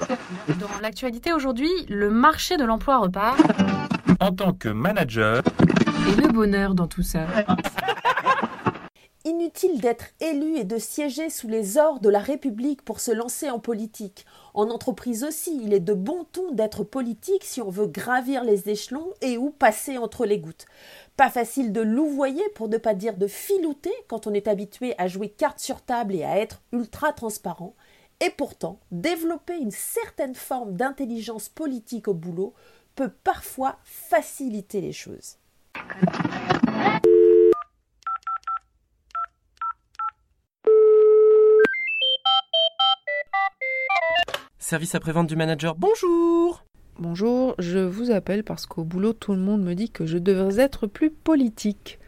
Dans l'actualité aujourd'hui, le marché de l'emploi repart. En tant que manager, Et le bonheur dans tout ça. Inutile d'être élu et de siéger sous les ors de la République pour se lancer en politique. En entreprise aussi, il est de bon ton d'être politique si on veut gravir les échelons et ou passer entre les gouttes. Pas facile de louvoyer pour ne pas dire de filouter quand on est habitué à jouer carte sur table et à être ultra transparent. Et pourtant, développer une certaine forme d'intelligence politique au boulot peut parfois faciliter les choses. Service après-vente du manager, bonjour Bonjour, je vous appelle parce qu'au boulot, tout le monde me dit que je devrais être plus politique.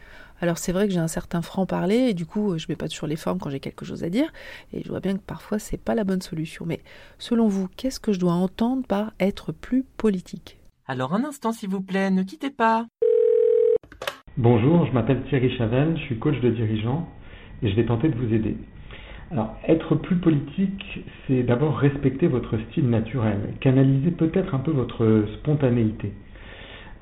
Alors c'est vrai que j'ai un certain franc-parler et du coup je mets pas sur les formes quand j'ai quelque chose à dire et je vois bien que parfois c'est pas la bonne solution. Mais selon vous, qu'est-ce que je dois entendre par être plus politique? Alors un instant s'il vous plaît, ne quittez pas Bonjour, je m'appelle Thierry Chavel, je suis coach de dirigeants et je vais tenter de vous aider. Alors, être plus politique, c'est d'abord respecter votre style naturel, canaliser peut-être un peu votre spontanéité.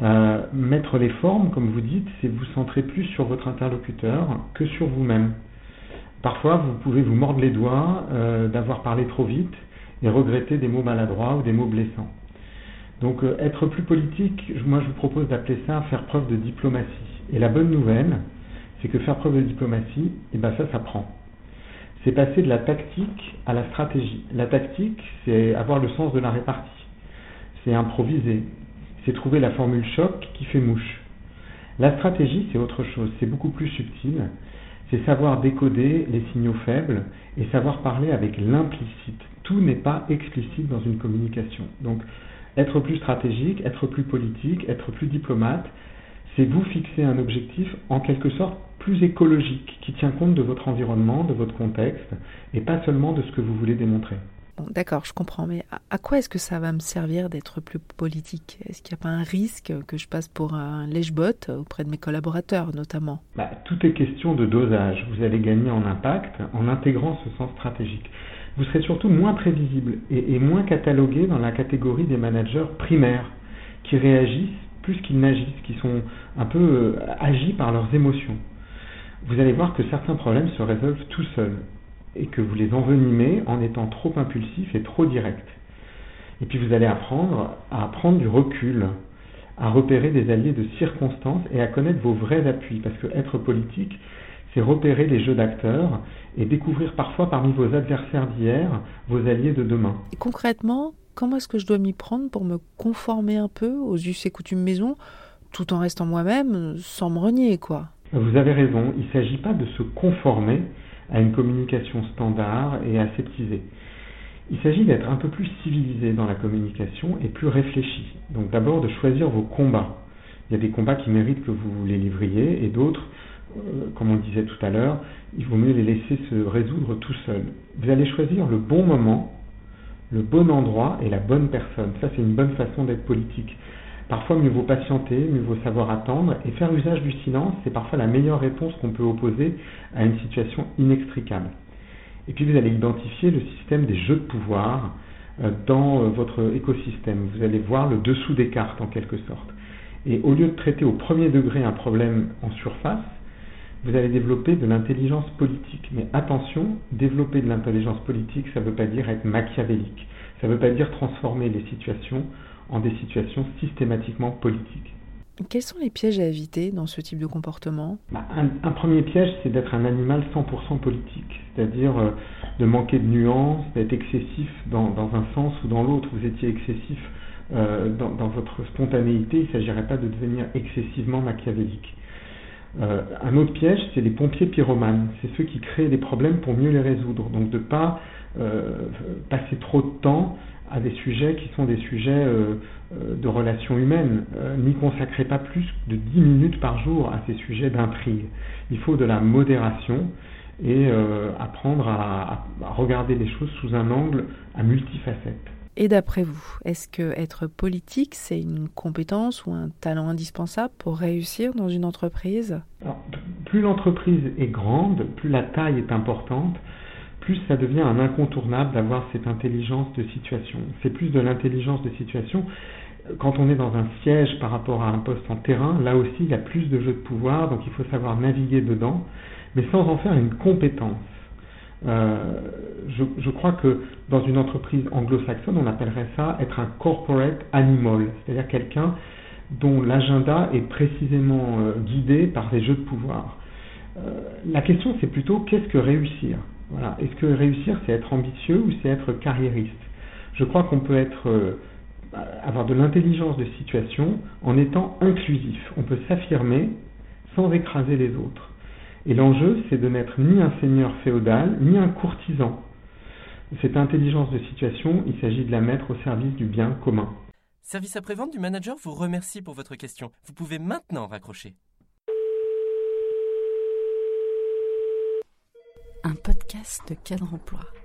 Euh, mettre les formes, comme vous dites, c'est vous centrer plus sur votre interlocuteur que sur vous-même. Parfois, vous pouvez vous mordre les doigts euh, d'avoir parlé trop vite et regretter des mots maladroits ou des mots blessants. Donc, euh, être plus politique, moi je vous propose d'appeler ça faire preuve de diplomatie. Et la bonne nouvelle, c'est que faire preuve de diplomatie, et ben ça s'apprend. C'est passer de la tactique à la stratégie. La tactique, c'est avoir le sens de la répartie. C'est improviser. C'est trouver la formule choc qui fait mouche. La stratégie, c'est autre chose. C'est beaucoup plus subtil. C'est savoir décoder les signaux faibles et savoir parler avec l'implicite. Tout n'est pas explicite dans une communication. Donc, être plus stratégique, être plus politique, être plus diplomate, c'est vous fixer un objectif en quelque sorte plus écologique, qui tient compte de votre environnement, de votre contexte, et pas seulement de ce que vous voulez démontrer. D'accord, je comprends, mais à, quoi est-ce que ça va me servir d'être plus politique? Est-ce qu'il n'y a pas un risque que je passe pour un lèche-botte auprès de mes collaborateurs, notamment? Bah, tout est question de dosage. Vous allez gagner en impact en intégrant ce sens stratégique. Vous serez surtout moins prévisible et, et moins catalogué dans la catégorie des managers primaires qui réagissent plus qu'ils n'agissent, qui sont un peu euh, agis par leurs émotions. Vous allez voir que certains problèmes se résolvent tout seuls et que vous les envenimez en étant trop impulsif et trop direct. Et puis vous allez apprendre à prendre du recul, à repérer des alliés de circonstances et à connaître vos vrais appuis. Parce que être politique, c'est repérer les jeux d'acteurs et découvrir parfois parmi vos adversaires d'hier vos alliés de demain. Et concrètement, comment est-ce que je dois m'y prendre pour me conformer un peu aux us et coutumes maison, tout en restant moi-même, sans me renier, quoi? Vous avez raison, il ne s'agit pas de se conformer à une communication standard et aseptisée. Il s'agit d'être un peu plus civilisé dans la communication et plus réfléchi. Donc d'abord de choisir vos combats. Il y a des combats qui méritent que vous les livriez et d'autres, euh, comme on disait tout à l'heure, il vaut mieux les laisser se résoudre tout seuls. Vous allez choisir le bon moment, le bon endroit et la bonne personne. Ça, c'est une bonne façon d'être politique. Parfois, mieux vaut patienter, mieux vaut savoir attendre, et faire usage du silence, c'est parfois la meilleure réponse qu'on peut opposer à une situation inextricable. Et puis, vous allez identifier le système des jeux de pouvoir euh, dans euh, votre écosystème. Vous allez voir le dessous des cartes, en quelque sorte. Et au lieu de traiter au premier degré un problème en surface, vous allez développer de l'intelligence politique. Mais attention, développer de l'intelligence politique, ça ne veut pas dire être machiavélique. Ça ne veut pas dire transformer les situations en des situations systématiquement politiques. Quels sont les pièges à éviter dans ce type de comportement? Bah, un, un, premier piège, c'est d'être un animal 100% politique, c'est-à-dire euh, de manquer de nuances, d'être excessif dans, dans, un sens ou dans l'autre. Vous étiez excessif euh, dans, dans, votre spontanéité, il ne s'agirait pas de devenir excessivement machiavélique. Euh, un autre piège, c'est les pompiers pyromanes. C'est ceux qui créent des problèmes pour mieux les résoudre. Donc de ne pas passer trop de temps à des sujets qui sont des sujets euh, de relations humaines. Euh, N'y consacrez pas plus de 10 minutes par jour à ces sujets d'intrigue. Il faut de la modération et euh, apprendre à, à, regarder les choses sous un angle à multifacettes. Et d'après vous, est-ce que être politique, c'est une compétence ou un talent indispensable pour réussir dans une entreprise? Alors, Plus l'entreprise est grande, plus la taille est importante, plus ça devient un incontournable d'avoir cette intelligence de situation. C'est plus de l'intelligence de situation. Quand on est dans un siège par rapport à un poste en terrain, là aussi il y a plus de jeux de pouvoir, donc il faut savoir naviguer dedans, mais sans en faire une compétence. Euh, je, crois que dans une entreprise anglo-saxonne, on appellerait ça être un corporate animal, c'est-à-dire quelqu'un dont l'agenda est précisément euh, guidé par des jeux de pouvoir. Euh, la question, c'est plutôt qu'est-ce que réussir? Voilà. Est-ce que réussir, c'est être ambitieux ou c'est être carriériste? Je crois qu'on peut être, euh, avoir de l'intelligence de situation en étant inclusif. On peut s'affirmer sans écraser les autres. Et l'enjeu, c'est de n'être ni un seigneur féodal, ni un courtisan. Cette intelligence de situation, il s'agit de la mettre au service du bien commun. Service après-vente du manager vous remercie pour votre question. Vous pouvez maintenant raccrocher. Un podcast de cadre emploi.